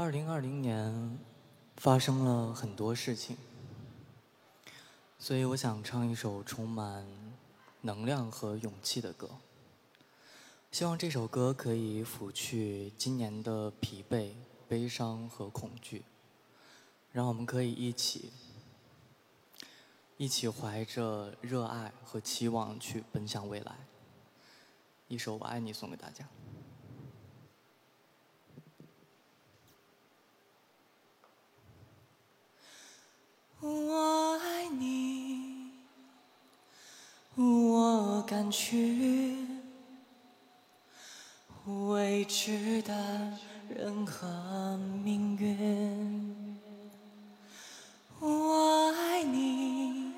二零二零年发生了很多事情，所以我想唱一首充满能量和勇气的歌。希望这首歌可以抚去今年的疲惫、悲伤和恐惧，让我们可以一起，一起怀着热爱和期望去奔向未来。一首《我爱你》送给大家。我爱你，去未知的任何命运。我爱你，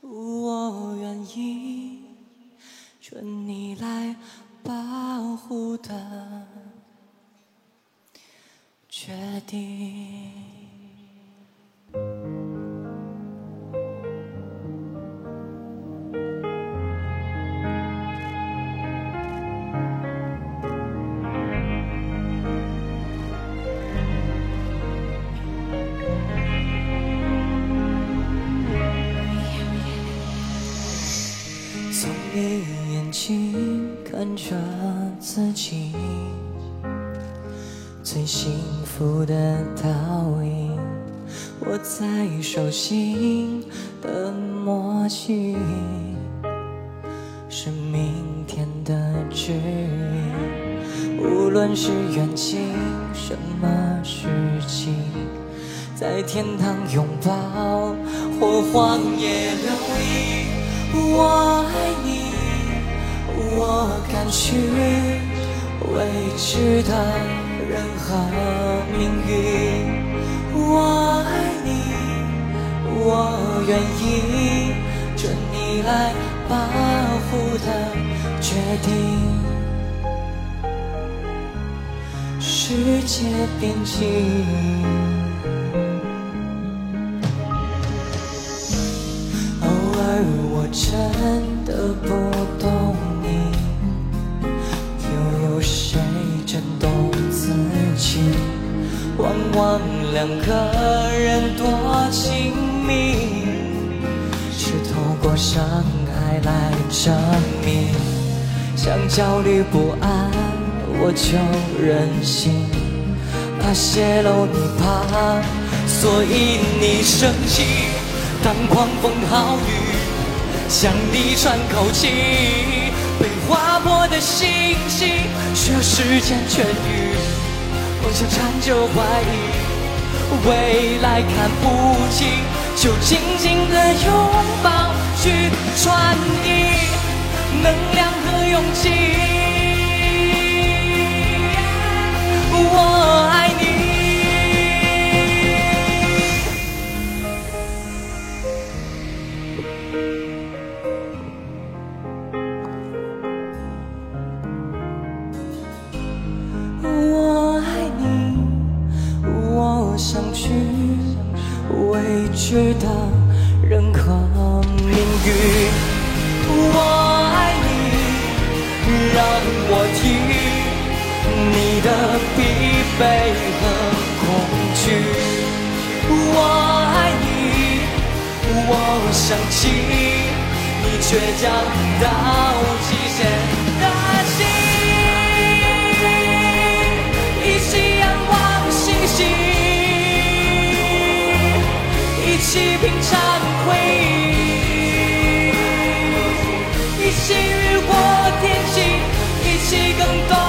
我愿意准你来从你眼睛看着自己最幸福的倒影，握在手心的默契是明天的指引。无论是远近什么事情，在天堂拥抱或荒野流离。我，去未知的任何命运。我爱你，我愿意准你来保护的决定。世界边境。偶尔我真的不往往两个人多亲密，是透过伤害来证明。想焦虑不安，我就任性，怕泄露你怕，所以你生气。当狂风暴雨向你喘口气，被划破的信息需要时间痊愈。想缠着怀疑，未来看不清，就紧紧的拥抱，知的任何命运。我爱你，让我听你的疲惫和恐惧。我爱你，我想起你倔强到忆，一起越过天际，一起更多。